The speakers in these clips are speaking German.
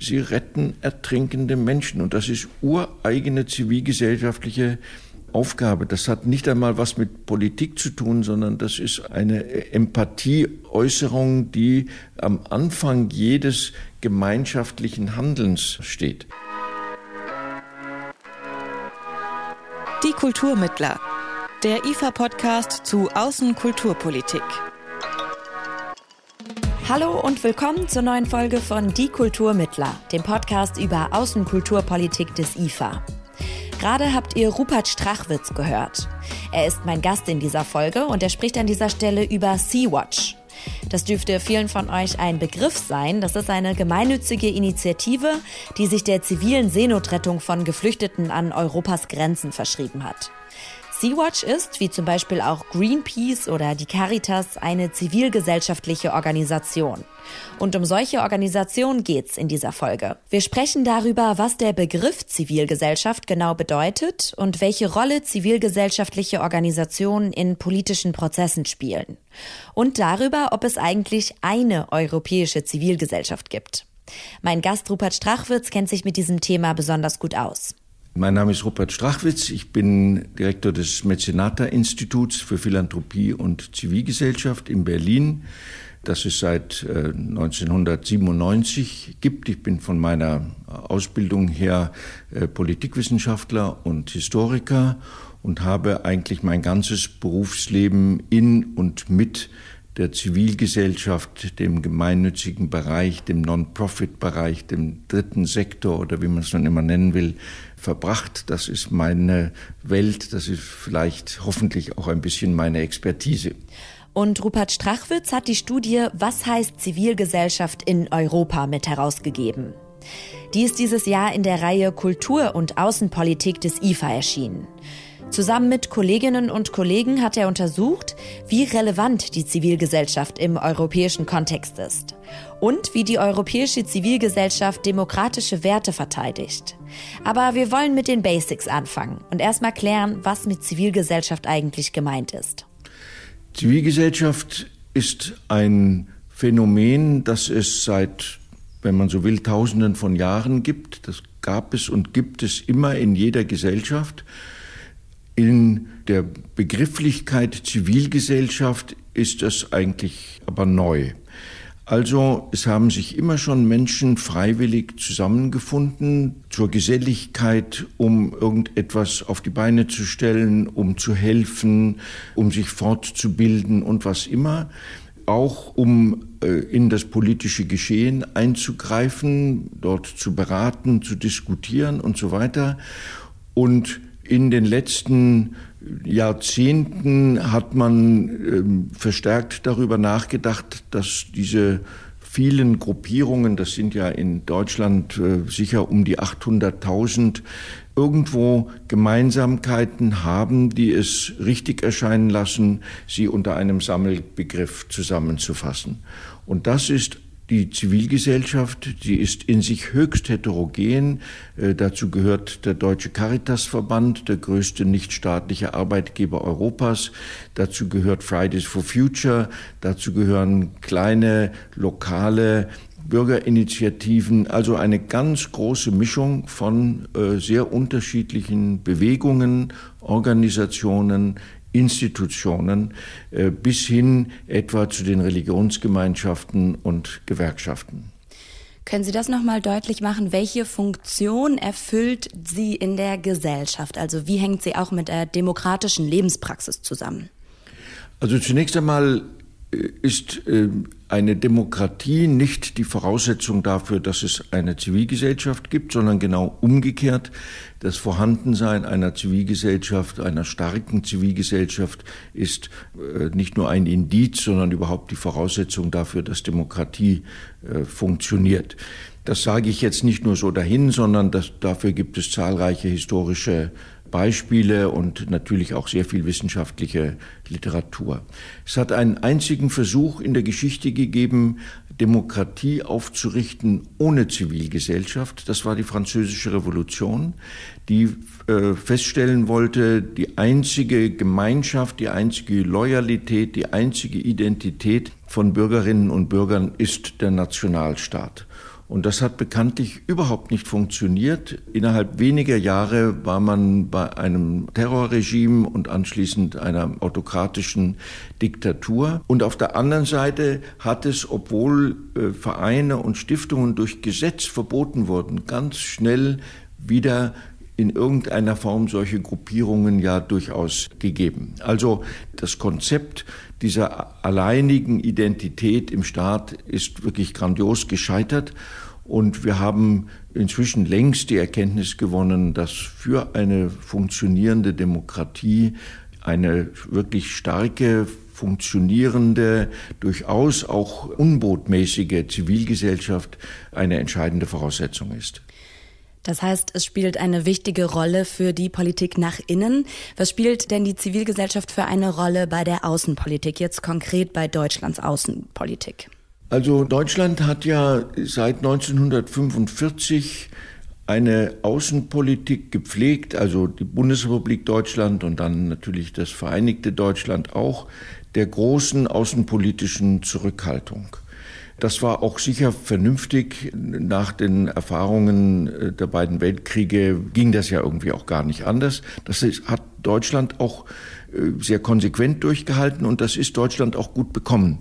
Sie retten ertrinkende Menschen und das ist ureigene zivilgesellschaftliche Aufgabe. Das hat nicht einmal was mit Politik zu tun, sondern das ist eine Empathieäußerung, die am Anfang jedes gemeinschaftlichen Handelns steht. Die Kulturmittler. Der IFA-Podcast zu Außenkulturpolitik. Hallo und willkommen zur neuen Folge von Die Kulturmittler, dem Podcast über Außenkulturpolitik des IFA. Gerade habt ihr Rupert Strachwitz gehört. Er ist mein Gast in dieser Folge und er spricht an dieser Stelle über Sea-Watch. Das dürfte vielen von euch ein Begriff sein. Das ist eine gemeinnützige Initiative, die sich der zivilen Seenotrettung von Geflüchteten an Europas Grenzen verschrieben hat. Sea-Watch ist, wie zum Beispiel auch Greenpeace oder die Caritas, eine zivilgesellschaftliche Organisation. Und um solche Organisationen geht's in dieser Folge. Wir sprechen darüber, was der Begriff Zivilgesellschaft genau bedeutet und welche Rolle zivilgesellschaftliche Organisationen in politischen Prozessen spielen. Und darüber, ob es eigentlich eine europäische Zivilgesellschaft gibt. Mein Gast Rupert Strachwitz kennt sich mit diesem Thema besonders gut aus. Mein Name ist Rupert Strachwitz. Ich bin Direktor des Mezenata-Instituts für Philanthropie und Zivilgesellschaft in Berlin, das es seit 1997 äh, gibt. Ich bin von meiner Ausbildung her äh, Politikwissenschaftler und Historiker und habe eigentlich mein ganzes Berufsleben in und mit der Zivilgesellschaft, dem gemeinnützigen Bereich, dem Non-Profit-Bereich, dem dritten Sektor oder wie man es nun immer nennen will, verbracht. Das ist meine Welt, das ist vielleicht hoffentlich auch ein bisschen meine Expertise. Und Rupert Strachwitz hat die Studie Was heißt Zivilgesellschaft in Europa mit herausgegeben. Die ist dieses Jahr in der Reihe Kultur und Außenpolitik des IFA erschienen. Zusammen mit Kolleginnen und Kollegen hat er untersucht, wie relevant die Zivilgesellschaft im europäischen Kontext ist und wie die europäische Zivilgesellschaft demokratische Werte verteidigt. Aber wir wollen mit den Basics anfangen und erstmal klären, was mit Zivilgesellschaft eigentlich gemeint ist. Zivilgesellschaft ist ein Phänomen, das es seit, wenn man so will, Tausenden von Jahren gibt. Das gab es und gibt es immer in jeder Gesellschaft. In der Begrifflichkeit Zivilgesellschaft ist es eigentlich aber neu. Also es haben sich immer schon Menschen freiwillig zusammengefunden zur Geselligkeit, um irgendetwas auf die Beine zu stellen, um zu helfen, um sich fortzubilden und was immer, auch um äh, in das politische Geschehen einzugreifen, dort zu beraten, zu diskutieren und so weiter. Und in den letzten Jahrzehnten hat man ähm, verstärkt darüber nachgedacht, dass diese vielen Gruppierungen, das sind ja in Deutschland äh, sicher um die 800.000, irgendwo Gemeinsamkeiten haben, die es richtig erscheinen lassen, sie unter einem Sammelbegriff zusammenzufassen. Und das ist die Zivilgesellschaft, die ist in sich höchst heterogen. Äh, dazu gehört der Deutsche Caritasverband, der größte nichtstaatliche Arbeitgeber Europas. Dazu gehört Fridays for Future. Dazu gehören kleine lokale Bürgerinitiativen, also eine ganz große Mischung von äh, sehr unterschiedlichen Bewegungen, Organisationen, Institutionen äh, bis hin etwa zu den Religionsgemeinschaften und Gewerkschaften. Können Sie das nochmal deutlich machen? Welche Funktion erfüllt sie in der Gesellschaft? Also wie hängt sie auch mit der demokratischen Lebenspraxis zusammen? Also zunächst einmal äh, ist äh, eine Demokratie nicht die Voraussetzung dafür, dass es eine Zivilgesellschaft gibt, sondern genau umgekehrt. Das Vorhandensein einer Zivilgesellschaft, einer starken Zivilgesellschaft ist äh, nicht nur ein Indiz, sondern überhaupt die Voraussetzung dafür, dass Demokratie äh, funktioniert. Das sage ich jetzt nicht nur so dahin, sondern das, dafür gibt es zahlreiche historische Beispiele und natürlich auch sehr viel wissenschaftliche Literatur. Es hat einen einzigen Versuch in der Geschichte gegeben, Demokratie aufzurichten ohne Zivilgesellschaft. Das war die Französische Revolution, die äh, feststellen wollte, die einzige Gemeinschaft, die einzige Loyalität, die einzige Identität von Bürgerinnen und Bürgern ist der Nationalstaat. Und das hat bekanntlich überhaupt nicht funktioniert. Innerhalb weniger Jahre war man bei einem Terrorregime und anschließend einer autokratischen Diktatur. Und auf der anderen Seite hat es, obwohl äh, Vereine und Stiftungen durch Gesetz verboten wurden, ganz schnell wieder in irgendeiner Form solche Gruppierungen ja durchaus gegeben. Also das Konzept dieser alleinigen Identität im Staat ist wirklich grandios gescheitert. Und wir haben inzwischen längst die Erkenntnis gewonnen, dass für eine funktionierende Demokratie eine wirklich starke, funktionierende, durchaus auch unbotmäßige Zivilgesellschaft eine entscheidende Voraussetzung ist. Das heißt, es spielt eine wichtige Rolle für die Politik nach innen. Was spielt denn die Zivilgesellschaft für eine Rolle bei der Außenpolitik, jetzt konkret bei Deutschlands Außenpolitik? Also Deutschland hat ja seit 1945 eine Außenpolitik gepflegt, also die Bundesrepublik Deutschland und dann natürlich das Vereinigte Deutschland auch, der großen außenpolitischen Zurückhaltung. Das war auch sicher vernünftig. Nach den Erfahrungen äh, der beiden Weltkriege ging das ja irgendwie auch gar nicht anders. Das hat Deutschland auch äh, sehr konsequent durchgehalten und das ist Deutschland auch gut bekommen.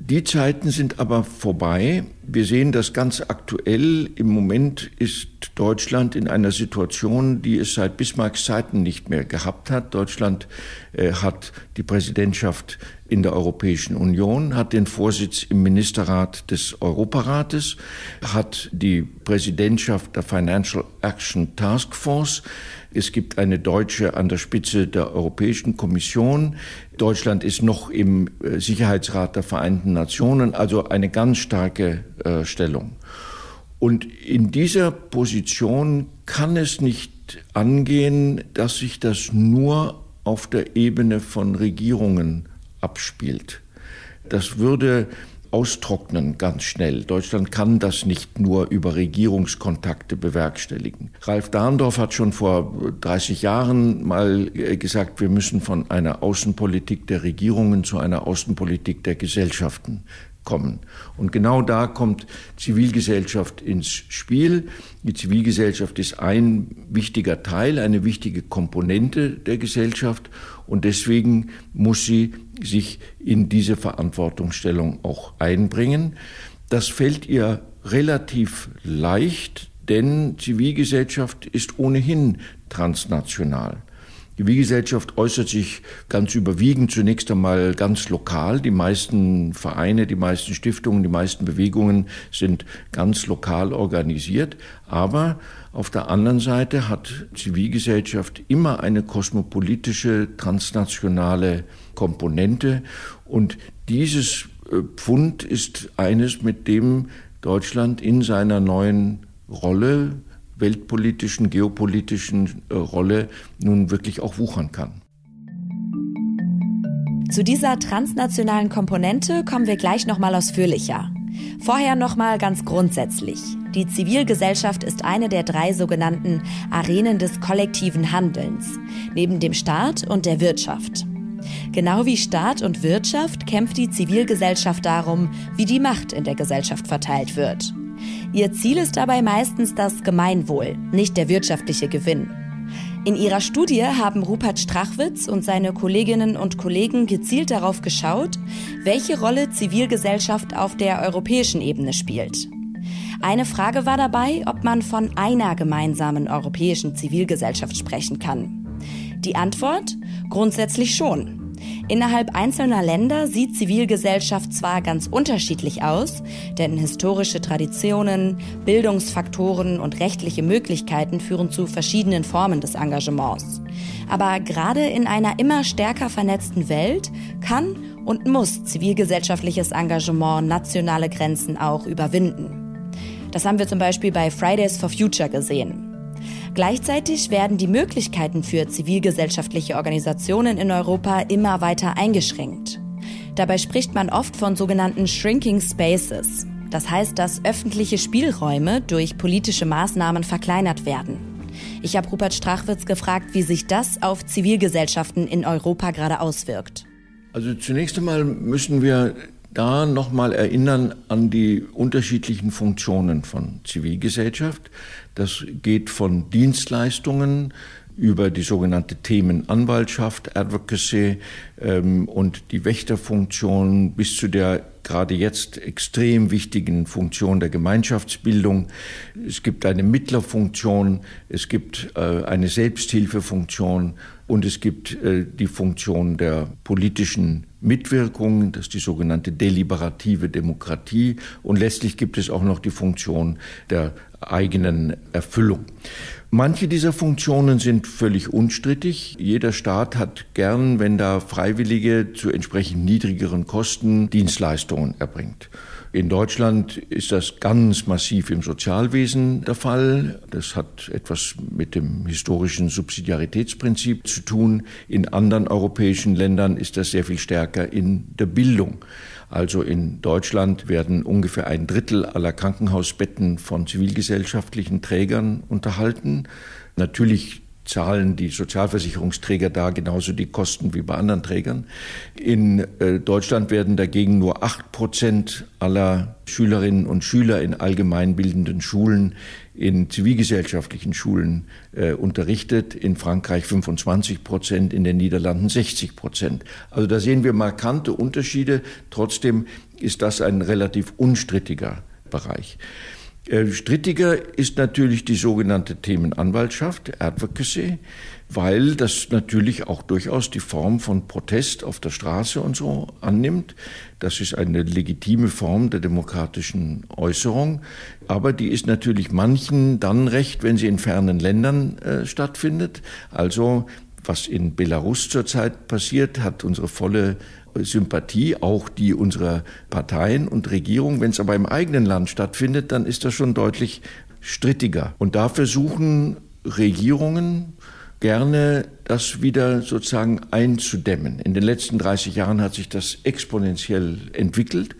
Die Zeiten sind aber vorbei. Wir sehen das ganz aktuell. Im Moment ist Deutschland in einer Situation, die es seit Bismarcks Zeiten nicht mehr gehabt hat. Deutschland äh, hat die Präsidentschaft in der Europäischen Union, hat den Vorsitz im Ministerrat des Europarates, hat die Präsidentschaft der Financial Action Task Force. Es gibt eine Deutsche an der Spitze der Europäischen Kommission. Deutschland ist noch im äh, Sicherheitsrat der Vereinten Nationen, also eine ganz starke äh, Stellung. Und in dieser Position kann es nicht angehen, dass sich das nur auf der Ebene von Regierungen abspielt. Das würde austrocknen ganz schnell. Deutschland kann das nicht nur über Regierungskontakte bewerkstelligen. Ralf Dahndorf hat schon vor 30 Jahren mal äh, gesagt, wir müssen von einer Außenpolitik der Regierungen zu einer Außenpolitik der Gesellschaften kommen. Und genau da kommt Zivilgesellschaft ins Spiel. Die Zivilgesellschaft ist ein wichtiger Teil, eine wichtige Komponente der Gesellschaft und deswegen muss sie sich in diese Verantwortungsstellung auch einbringen. Das fällt ihr relativ leicht, denn Zivilgesellschaft ist ohnehin transnational. Die Wie-Gesellschaft äußert sich ganz überwiegend zunächst einmal ganz lokal. Die meisten Vereine, die meisten Stiftungen, die meisten Bewegungen sind ganz lokal organisiert. Aber auf der anderen Seite hat Zivilgesellschaft immer eine kosmopolitische, transnationale Komponente. Und dieses äh, Pfund ist eines, mit dem Deutschland in seiner neuen Rolle weltpolitischen, geopolitischen äh, Rolle nun wirklich auch wuchern kann. Zu dieser transnationalen Komponente kommen wir gleich noch mal ausführlicher. Vorher noch mal ganz grundsätzlich. Die Zivilgesellschaft ist eine der drei sogenannten Arenen des kollektiven Handelns, neben dem Staat und der Wirtschaft. Genau wie Staat und Wirtschaft kämpft die Zivilgesellschaft darum, wie die Macht in der Gesellschaft verteilt wird. Ihr Ziel ist dabei meistens das Gemeinwohl, nicht der wirtschaftliche Gewinn. In ihrer Studie haben Rupert Strachwitz und seine Kolleginnen und Kollegen gezielt darauf geschaut, welche Rolle Zivilgesellschaft auf der europäischen Ebene spielt. Eine Frage war dabei, ob man von einer gemeinsamen europäischen Zivilgesellschaft sprechen kann. Die Antwort? Grundsätzlich schon. Innerhalb einzelner Länder sieht Zivilgesellschaft zwar ganz unterschiedlich aus, denn historische Traditionen, Bildungsfaktoren und rechtliche Möglichkeiten führen zu verschiedenen Formen des Engagements. Aber gerade in einer immer stärker vernetzten Welt kann und muss zivilgesellschaftliches Engagement nationale Grenzen auch überwinden. Das haben wir zum Beispiel bei Fridays for Future gesehen. Gleichzeitig werden die Möglichkeiten für zivilgesellschaftliche Organisationen in Europa immer weiter eingeschränkt. Dabei spricht man oft von sogenannten Shrinking Spaces. Das heißt, dass öffentliche Spielräume durch politische Maßnahmen verkleinert werden. Ich habe Rupert Strachwitz gefragt, wie sich das auf Zivilgesellschaften in Europa gerade auswirkt. Also zunächst einmal müssen wir da nochmal erinnern an die unterschiedlichen Funktionen von Zivilgesellschaft. Das geht von Dienstleistungen über die sogenannte Themenanwaltschaft, Advocacy ähm, und die Wächterfunktion bis zu der gerade jetzt extrem wichtigen Funktion der Gemeinschaftsbildung. Es gibt eine Mittlerfunktion, es gibt äh, eine Selbsthilfefunktion und es gibt äh, die Funktion der politischen Mitwirkung, das ist die sogenannte deliberative Demokratie und letztlich gibt es auch noch die Funktion der eigenen Erfüllung. Manche dieser Funktionen sind völlig unstrittig. Jeder Staat hat gern, wenn da Freiwillige zu entsprechend niedrigeren Kosten Dienstleistungen erbringt. In Deutschland ist das ganz massiv im Sozialwesen der Fall. Das hat etwas mit dem historischen Subsidiaritätsprinzip zu tun. In anderen europäischen Ländern ist das sehr viel stärker in der Bildung. Also in Deutschland werden ungefähr ein Drittel aller Krankenhausbetten von zivilgesellschaftlichen Trägern unterhalten. Natürlich zahlen die Sozialversicherungsträger da genauso die Kosten wie bei anderen Trägern. In äh, Deutschland werden dagegen nur acht Prozent aller Schülerinnen und Schüler in allgemeinbildenden Schulen in zivilgesellschaftlichen Schulen äh, unterrichtet, in Frankreich 25 Prozent, in den Niederlanden 60 Prozent. Also da sehen wir markante Unterschiede. Trotzdem ist das ein relativ unstrittiger Bereich. Äh, strittiger ist natürlich die sogenannte Themenanwaltschaft, Advocacy, weil das natürlich auch durchaus die Form von Protest auf der Straße und so annimmt. Das ist eine legitime Form der demokratischen Äußerung, aber die ist natürlich manchen dann recht, wenn sie in fernen Ländern äh, stattfindet. Also was in Belarus zurzeit passiert, hat unsere volle Sympathie, auch die unserer Parteien und Regierung. Wenn es aber im eigenen Land stattfindet, dann ist das schon deutlich strittiger. Und da versuchen Regierungen gerne, das wieder sozusagen einzudämmen. In den letzten 30 Jahren hat sich das exponentiell entwickelt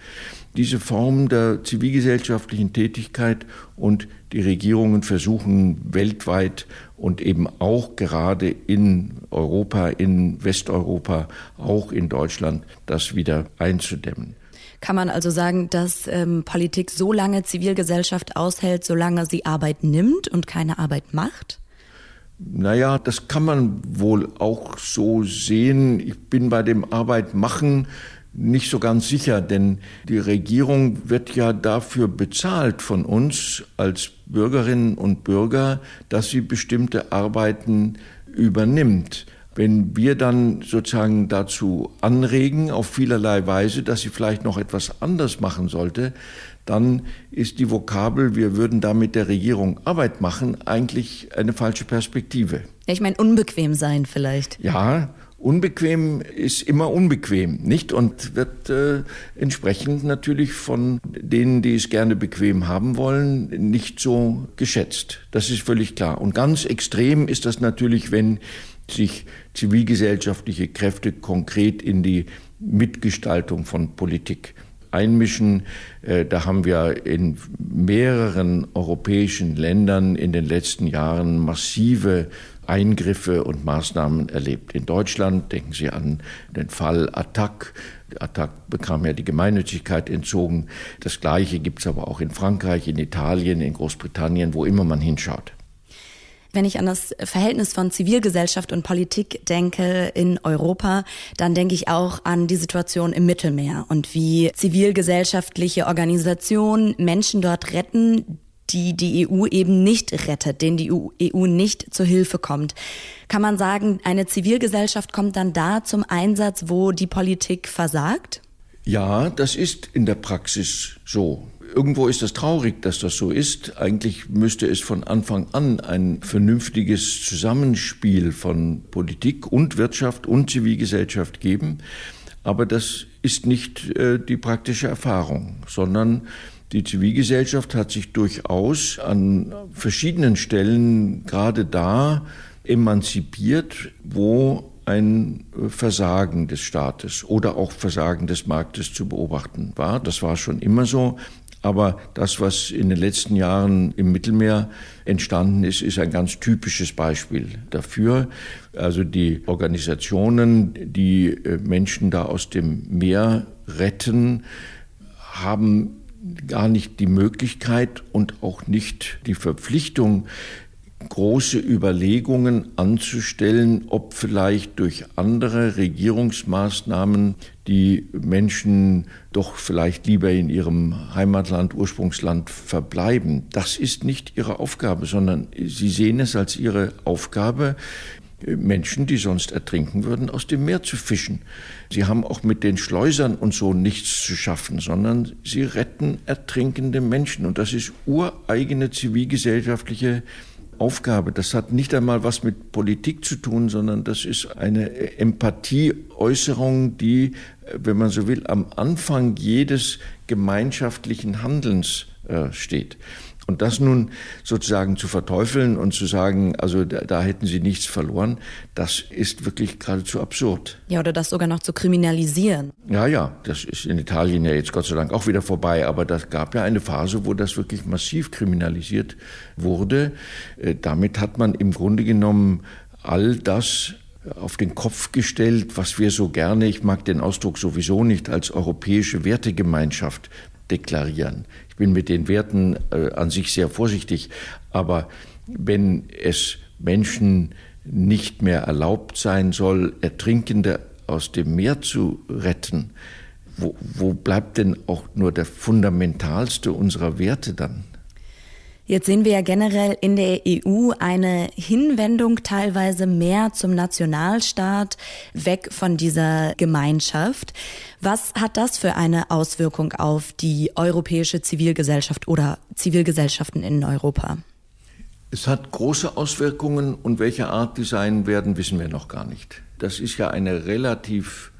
diese Form der zivilgesellschaftlichen Tätigkeit und die Regierungen versuchen weltweit und eben auch gerade in Europa, in Westeuropa, auch in Deutschland, das wieder einzudämmen. Kann man also sagen, dass ähm, Politik so lange Zivilgesellschaft aushält, solange sie Arbeit nimmt und keine Arbeit macht? Naja, das kann man wohl auch so sehen. Ich bin bei dem Arbeit machen nicht so ganz sicher, denn die Regierung wird ja dafür bezahlt von uns als Bürgerinnen und Bürger, dass sie bestimmte Arbeiten übernimmt. Wenn wir dann sozusagen dazu anregen, auf vielerlei Weise, dass sie vielleicht noch etwas anders machen sollte, dann ist die Vokabel, wir würden damit der Regierung Arbeit machen, eigentlich eine falsche Perspektive. Ja, ich meine, unbequem sein vielleicht. Ja, Unbequem ist immer unbequem, nicht? Und wird äh, entsprechend natürlich von denen, die es gerne bequem haben wollen, nicht so geschätzt. Das ist völlig klar. Und ganz extrem ist das natürlich, wenn sich zivilgesellschaftliche Kräfte konkret in die Mitgestaltung von Politik einmischen. Äh, da haben wir in mehreren europäischen Ländern in den letzten Jahren massive Eingriffe und Maßnahmen erlebt. In Deutschland denken Sie an den Fall Attac. Attac bekam ja die Gemeinnützigkeit entzogen. Das Gleiche gibt es aber auch in Frankreich, in Italien, in Großbritannien, wo immer man hinschaut. Wenn ich an das Verhältnis von Zivilgesellschaft und Politik denke in Europa, dann denke ich auch an die Situation im Mittelmeer und wie zivilgesellschaftliche Organisationen Menschen dort retten, die die EU eben nicht rettet, denen die EU nicht zur Hilfe kommt. Kann man sagen, eine Zivilgesellschaft kommt dann da zum Einsatz, wo die Politik versagt? Ja, das ist in der Praxis so. Irgendwo ist das traurig, dass das so ist. Eigentlich müsste es von Anfang an ein vernünftiges Zusammenspiel von Politik und Wirtschaft und Zivilgesellschaft geben. Aber das ist nicht äh, die praktische Erfahrung, sondern die Zivilgesellschaft hat sich durchaus an verschiedenen Stellen gerade da emanzipiert, wo ein Versagen des Staates oder auch Versagen des Marktes zu beobachten war. Das war schon immer so. Aber das, was in den letzten Jahren im Mittelmeer entstanden ist, ist ein ganz typisches Beispiel dafür. Also die Organisationen, die äh, Menschen da aus dem Meer retten, haben gar nicht die Möglichkeit und auch nicht die Verpflichtung, große Überlegungen anzustellen, ob vielleicht durch andere Regierungsmaßnahmen die Menschen doch vielleicht lieber in ihrem Heimatland, Ursprungsland verbleiben. Das ist nicht ihre Aufgabe, sondern sie sehen es als ihre Aufgabe, Menschen, die sonst ertrinken würden, aus dem Meer zu fischen. Sie haben auch mit den Schleusern und so nichts zu schaffen, sondern sie retten ertrinkende Menschen. Und das ist ureigene zivilgesellschaftliche Aufgabe. Das hat nicht einmal was mit Politik zu tun, sondern das ist eine Empathieäußerung, die, wenn man so will, am Anfang jedes gemeinschaftlichen Handelns äh, steht. Und das nun sozusagen zu verteufeln und zu sagen, also da, da, hätten sie nichts verloren, das ist wirklich geradezu absurd. Ja, oder das sogar noch zu kriminalisieren. Ja, ja, das ist in Italien ja jetzt Gott sei Dank auch wieder vorbei, aber das gab ja eine Phase, wo das wirklich massiv kriminalisiert wurde. Äh, damit hat man im Grunde genommen all das auf den Kopf gestellt, was wir so gerne, ich mag den Ausdruck sowieso nicht, als europäische Wertegemeinschaft deklarieren bin mit den Werten äh, an sich sehr vorsichtig, aber wenn es Menschen nicht mehr erlaubt sein soll, Ertrinkende aus dem Meer zu retten, wo, wo bleibt denn auch nur der fundamentalste unserer Werte dann? Jetzt sehen wir ja generell in der EU eine Hinwendung teilweise mehr zum Nationalstaat, weg von dieser Gemeinschaft. Was hat das für eine Auswirkung auf die europäische Zivilgesellschaft oder Zivilgesellschaften in Europa? Es hat große Auswirkungen und welche Art die sein werden, wissen wir noch gar nicht. Das ist ja eine relativ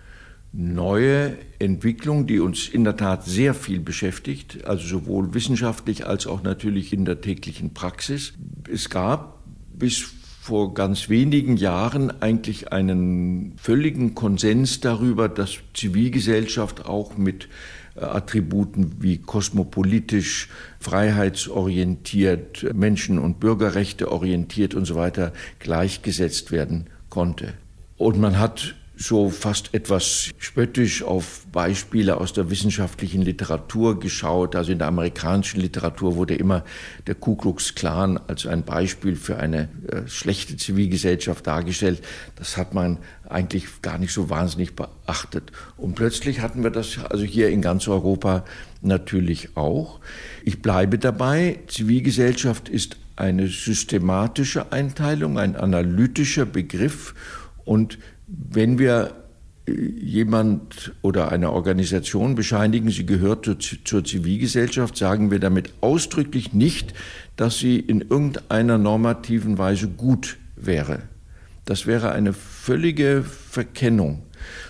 neue Entwicklung, die uns in der Tat sehr viel beschäftigt, also sowohl wissenschaftlich als auch natürlich in der täglichen Praxis. Es gab bis vor ganz wenigen Jahren eigentlich einen völligen Konsens darüber, dass Zivilgesellschaft auch mit äh, Attributen wie kosmopolitisch, freiheitsorientiert, Menschen- und Bürgerrechte orientiert und so weiter gleichgesetzt werden konnte. Und man hat so fast etwas spöttisch auf Beispiele aus der wissenschaftlichen Literatur geschaut. Also in der amerikanischen Literatur wurde immer der Ku Klux Klan als ein Beispiel für eine äh, schlechte Zivilgesellschaft dargestellt. Das hat man eigentlich gar nicht so wahnsinnig beachtet. Und plötzlich hatten wir das also hier in ganz Europa natürlich auch. Ich bleibe dabei, Zivilgesellschaft ist eine systematische Einteilung, ein analytischer Begriff und wenn wir äh, jemand oder eine Organisation bescheinigen, sie gehört zur Zivilgesellschaft, sagen wir damit ausdrücklich nicht, dass sie in irgendeiner normativen Weise gut wäre. Das wäre eine völlige Verkennung,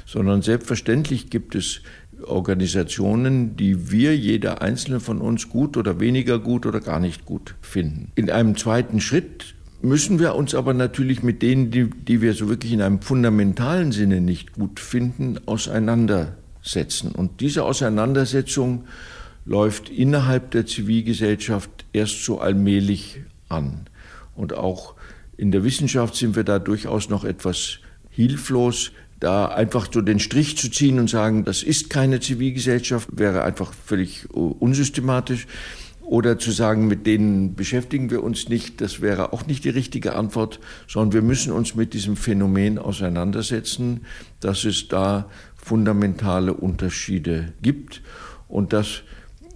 sondern selbstverständlich gibt es Organisationen, die wir, jeder einzelne von uns, gut oder weniger gut oder gar nicht gut finden. In einem zweiten Schritt müssen wir uns aber natürlich mit denen, die, die wir so wirklich in einem fundamentalen Sinne nicht gut finden, auseinandersetzen. Und diese Auseinandersetzung läuft innerhalb der Zivilgesellschaft erst so allmählich an. Und auch in der Wissenschaft sind wir da durchaus noch etwas hilflos. Da einfach so den Strich zu ziehen und sagen, das ist keine Zivilgesellschaft, wäre einfach völlig äh, unsystematisch. Oder zu sagen, mit denen beschäftigen wir uns nicht, das wäre auch nicht die richtige Antwort, sondern wir müssen uns mit diesem Phänomen auseinandersetzen, dass es da fundamentale Unterschiede gibt und dass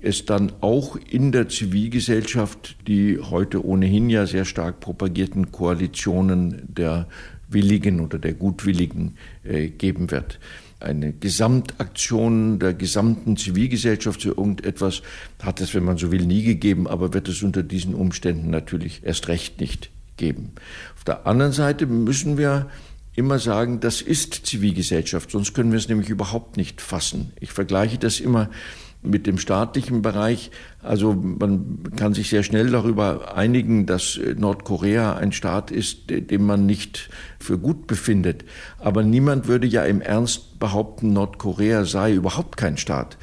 es dann auch in der Zivilgesellschaft die heute ohnehin ja sehr stark propagierten Koalitionen der Willigen oder der Gutwilligen äh, geben wird eine Gesamtaktion der gesamten Zivilgesellschaft zu irgendetwas hat es, wenn man so will, nie gegeben, aber wird es unter diesen Umständen natürlich erst recht nicht geben. Auf der anderen Seite müssen wir immer sagen, das ist Zivilgesellschaft, sonst können wir es nämlich überhaupt nicht fassen. Ich vergleiche das immer mit dem staatlichen Bereich. Also man kann sich sehr schnell darüber einigen, dass Nordkorea ein Staat ist, den man nicht für gut befindet. Aber niemand würde ja im Ernst behaupten, Nordkorea sei überhaupt kein Staat.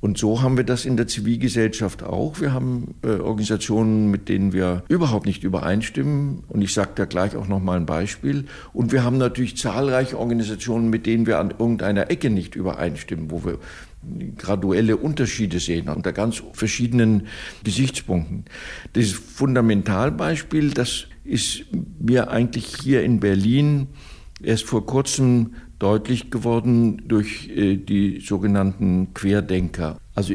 Und so haben wir das in der Zivilgesellschaft auch. Wir haben äh, Organisationen, mit denen wir überhaupt nicht übereinstimmen. Und ich sage da gleich auch noch mal ein Beispiel. Und wir haben natürlich zahlreiche Organisationen, mit denen wir an irgendeiner Ecke nicht übereinstimmen, wo wir graduelle Unterschiede sehen unter ganz verschiedenen Gesichtspunkten. Das Fundamentalbeispiel, das ist mir eigentlich hier in Berlin erst vor kurzem deutlich geworden durch äh, die sogenannten Querdenker. Also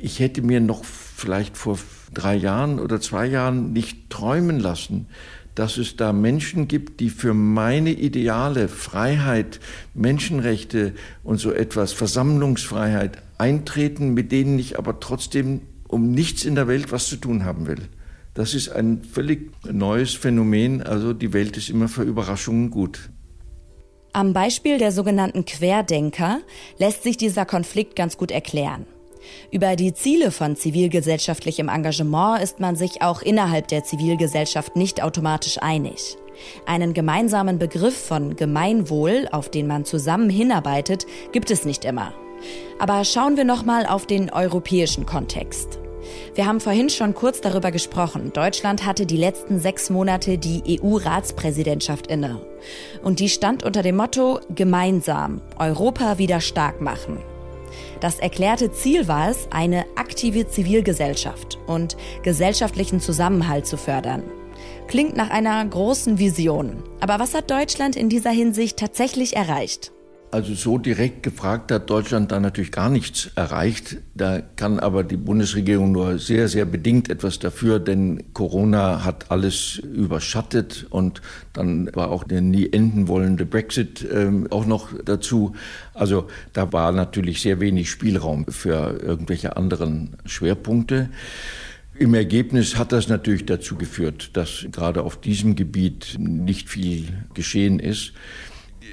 ich hätte mir noch vielleicht vor drei Jahren oder zwei Jahren nicht träumen lassen, dass es da Menschen gibt, die für meine Ideale, Freiheit, Menschenrechte und so etwas, Versammlungsfreiheit eintreten, mit denen ich aber trotzdem um nichts in der Welt was zu tun haben will. Das ist ein völlig neues Phänomen. Also die Welt ist immer für Überraschungen gut. Am Beispiel der sogenannten Querdenker lässt sich dieser Konflikt ganz gut erklären. Über die Ziele von zivilgesellschaftlichem Engagement ist man sich auch innerhalb der Zivilgesellschaft nicht automatisch einig. Einen gemeinsamen Begriff von Gemeinwohl, auf den man zusammen hinarbeitet, gibt es nicht immer. Aber schauen wir noch mal auf den europäischen Kontext. Wir haben vorhin schon kurz darüber gesprochen. Deutschland hatte die letzten sechs Monate die EU-Ratspräsidentschaft inne. Und die stand unter dem Motto Gemeinsam Europa wieder stark machen. Das erklärte Ziel war es, eine aktive Zivilgesellschaft und gesellschaftlichen Zusammenhalt zu fördern. Klingt nach einer großen Vision. Aber was hat Deutschland in dieser Hinsicht tatsächlich erreicht? Also so direkt gefragt hat Deutschland da natürlich gar nichts erreicht. Da kann aber die Bundesregierung nur sehr, sehr bedingt etwas dafür, denn Corona hat alles überschattet und dann war auch der nie enden wollende Brexit äh, auch noch dazu. Also da war natürlich sehr wenig Spielraum für irgendwelche anderen Schwerpunkte. Im Ergebnis hat das natürlich dazu geführt, dass gerade auf diesem Gebiet nicht viel geschehen ist.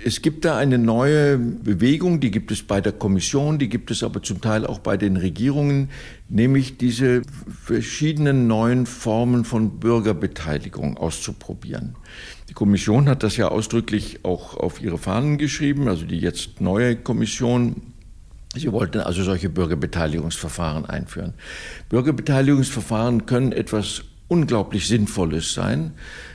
Es gibt da eine neue Bewegung, die gibt es bei der Kommission, die gibt es aber zum Teil auch bei den Regierungen, nämlich diese verschiedenen neuen Formen von Bürgerbeteiligung auszuprobieren. Die Kommission hat das ja ausdrücklich auch auf ihre Fahnen geschrieben, also die jetzt neue Kommission. Sie wollten also solche Bürgerbeteiligungsverfahren einführen. Bürgerbeteiligungsverfahren können etwas unglaublich Sinnvolles sein.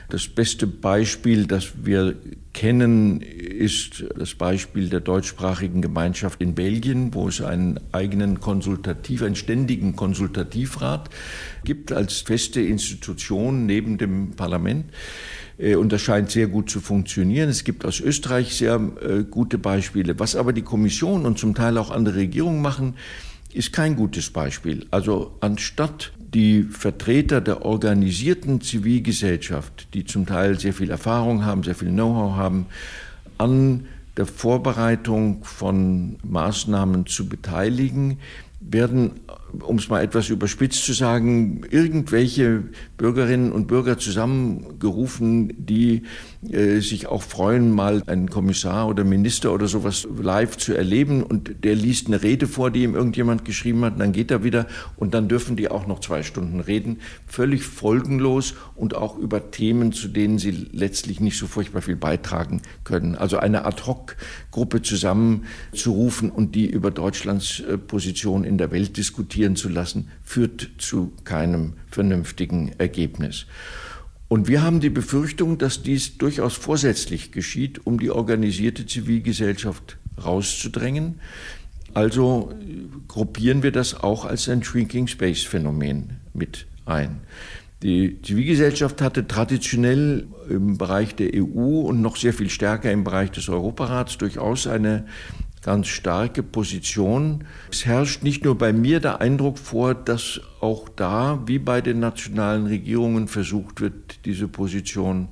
Das beste Beispiel, das wir kennen, ist das Beispiel der deutschsprachigen Gemeinschaft in Belgien, wo es einen eigenen Konsultativ, einen ständigen Konsultativrat gibt als feste Institution neben dem Parlament. Äh, und das scheint sehr gut zu funktionieren. Es gibt aus Österreich sehr äh, gute Beispiele. Was aber die Kommission und zum Teil auch andere Regierungen machen, ist kein gutes Beispiel. Also anstatt die Vertreter der organisierten Zivilgesellschaft, die zum Teil sehr viel Erfahrung haben, sehr viel Know-how haben, an der Vorbereitung von Maßnahmen zu beteiligen, werden um es mal etwas überspitzt zu sagen, irgendwelche Bürgerinnen und Bürger zusammengerufen, die äh, sich auch freuen, mal einen Kommissar oder Minister oder sowas live zu erleben. Und der liest eine Rede vor, die ihm irgendjemand geschrieben hat, und dann geht er wieder und dann dürfen die auch noch zwei Stunden reden. Völlig folgenlos und auch über Themen, zu denen sie letztlich nicht so furchtbar viel beitragen können. Also eine Ad-Hoc-Gruppe zusammenzurufen und die über Deutschlands äh, Position in der Welt diskutieren diskutieren zu lassen, führt zu keinem vernünftigen Ergebnis. Und wir haben die Befürchtung, dass dies durchaus vorsätzlich geschieht, um die organisierte Zivilgesellschaft rauszudrängen. Also gruppieren wir das auch als ein Shrinking Space Phänomen mit ein. Die Zivilgesellschaft hatte traditionell im Bereich der EU und noch sehr viel stärker im Bereich des Europarats durchaus eine ganz starke Position. Es herrscht nicht nur bei mir der Eindruck vor, dass auch da, wie bei den nationalen Regierungen, versucht wird, diese Position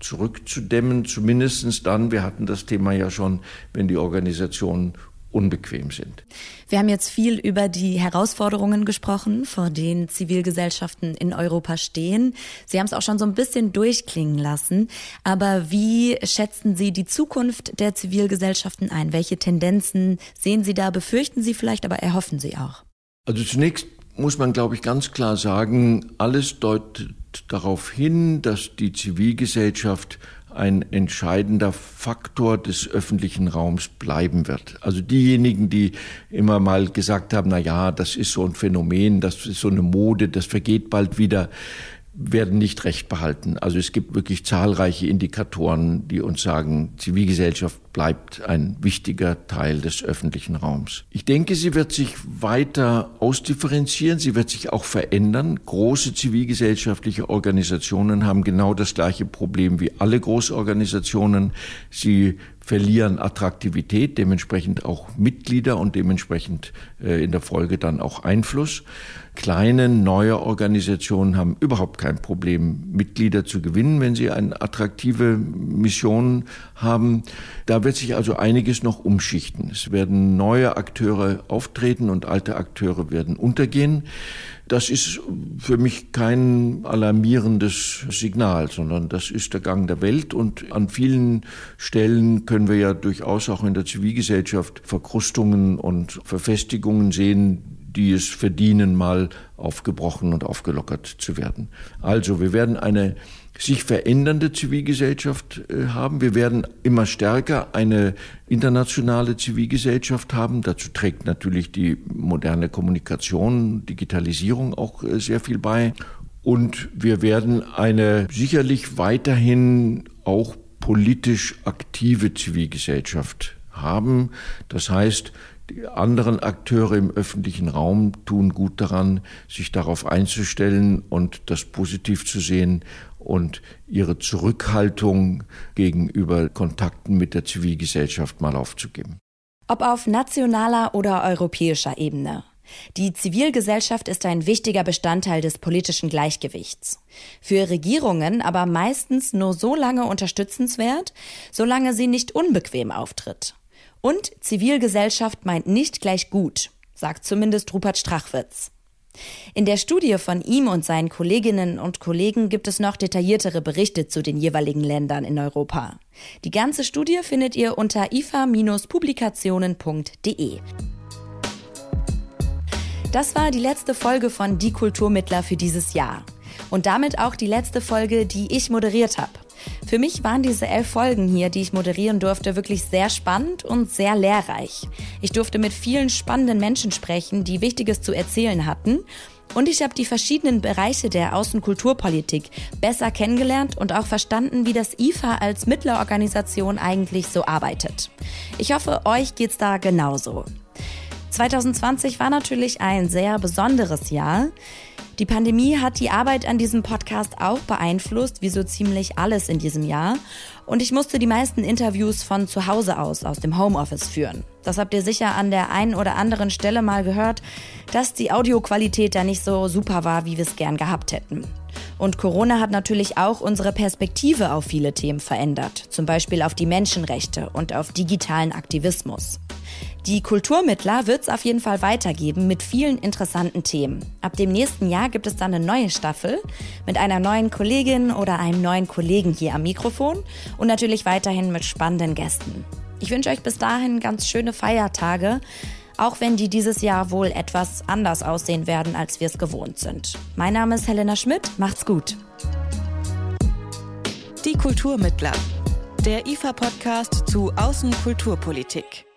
zurückzudämmen, zumindest dann, wir hatten das Thema ja schon, wenn die Organisationen unbequem sind. Wir haben jetzt viel über die Herausforderungen gesprochen, vor denen Zivilgesellschaften in Europa stehen. Sie haben es auch schon so ein bisschen durchklingen lassen. Aber wie schätzen Sie die Zukunft der Zivilgesellschaften ein? Welche Tendenzen sehen Sie da? Befürchten Sie vielleicht, aber erhoffen Sie auch? Also zunächst muss man, glaube ich, ganz klar sagen, alles deutet darauf hin, dass die Zivilgesellschaft ein entscheidender Faktor des öffentlichen Raums bleiben wird. Also diejenigen, die immer mal gesagt haben, na ja, das ist so ein Phänomen, das ist so eine Mode, das vergeht bald wieder, werden nicht recht behalten. Also es gibt wirklich zahlreiche Indikatoren, die uns sagen, Zivilgesellschaft bleibt ein wichtiger Teil des öffentlichen Raums. Ich denke, sie wird sich weiter ausdifferenzieren, sie wird sich auch verändern. Große zivilgesellschaftliche Organisationen haben genau das gleiche Problem wie alle Großorganisationen. Sie verlieren Attraktivität, dementsprechend auch Mitglieder und dementsprechend äh, in der Folge dann auch Einfluss. Kleine neue Organisationen haben überhaupt kein Problem, Mitglieder zu gewinnen, wenn sie eine attraktive Mission haben. Da wird sich also einiges noch umschichten. Es werden neue Akteure auftreten und alte Akteure werden untergehen. Das ist für mich kein alarmierendes Signal, sondern das ist der Gang der Welt. Und an vielen Stellen können wir ja durchaus auch in der Zivilgesellschaft Verkrustungen und Verfestigungen sehen, die es verdienen, mal aufgebrochen und aufgelockert zu werden. Also wir werden eine sich verändernde Zivilgesellschaft äh, haben. Wir werden immer stärker eine internationale Zivilgesellschaft haben. Dazu trägt natürlich die moderne Kommunikation, Digitalisierung auch äh, sehr viel bei. Und wir werden eine sicherlich weiterhin auch politisch aktive Zivilgesellschaft haben. Das heißt, die anderen Akteure im öffentlichen Raum tun gut daran, sich darauf einzustellen und das positiv zu sehen und ihre Zurückhaltung gegenüber Kontakten mit der Zivilgesellschaft mal aufzugeben. Ob auf nationaler oder europäischer Ebene. Die Zivilgesellschaft ist ein wichtiger Bestandteil des politischen Gleichgewichts. Für Regierungen aber meistens nur so lange unterstützenswert, solange sie nicht unbequem auftritt. Und Zivilgesellschaft meint nicht gleich gut, sagt zumindest Rupert Strachwitz. In der Studie von ihm und seinen Kolleginnen und Kollegen gibt es noch detailliertere Berichte zu den jeweiligen Ländern in Europa. Die ganze Studie findet ihr unter ifa-publikationen.de. Das war die letzte Folge von Die Kulturmittler für dieses Jahr. Und damit auch die letzte Folge, die ich moderiert habe. Für mich waren diese elf Folgen hier, die ich moderieren durfte, wirklich sehr spannend und sehr lehrreich. Ich durfte mit vielen spannenden Menschen sprechen, die Wichtiges zu erzählen hatten. Und ich habe die verschiedenen Bereiche der Außenkulturpolitik besser kennengelernt und auch verstanden, wie das IFA als Mittlerorganisation eigentlich so arbeitet. Ich hoffe, euch geht's da genauso. 2020 war natürlich ein sehr besonderes Jahr. Die Pandemie hat die Arbeit an diesem Podcast auch beeinflusst, wie so ziemlich alles in diesem Jahr. Und ich musste die meisten Interviews von zu Hause aus, aus dem Homeoffice führen. Das habt ihr sicher an der einen oder anderen Stelle mal gehört, dass die Audioqualität da nicht so super war, wie wir es gern gehabt hätten. Und Corona hat natürlich auch unsere Perspektive auf viele Themen verändert, zum Beispiel auf die Menschenrechte und auf digitalen Aktivismus. Die Kulturmittler wird es auf jeden Fall weitergeben mit vielen interessanten Themen. Ab dem nächsten Jahr gibt es dann eine neue Staffel mit einer neuen Kollegin oder einem neuen Kollegen hier am Mikrofon und natürlich weiterhin mit spannenden Gästen. Ich wünsche euch bis dahin ganz schöne Feiertage, auch wenn die dieses Jahr wohl etwas anders aussehen werden, als wir es gewohnt sind. Mein Name ist Helena Schmidt, macht's gut. Die Kulturmittler, der IFA-Podcast zu Außenkulturpolitik.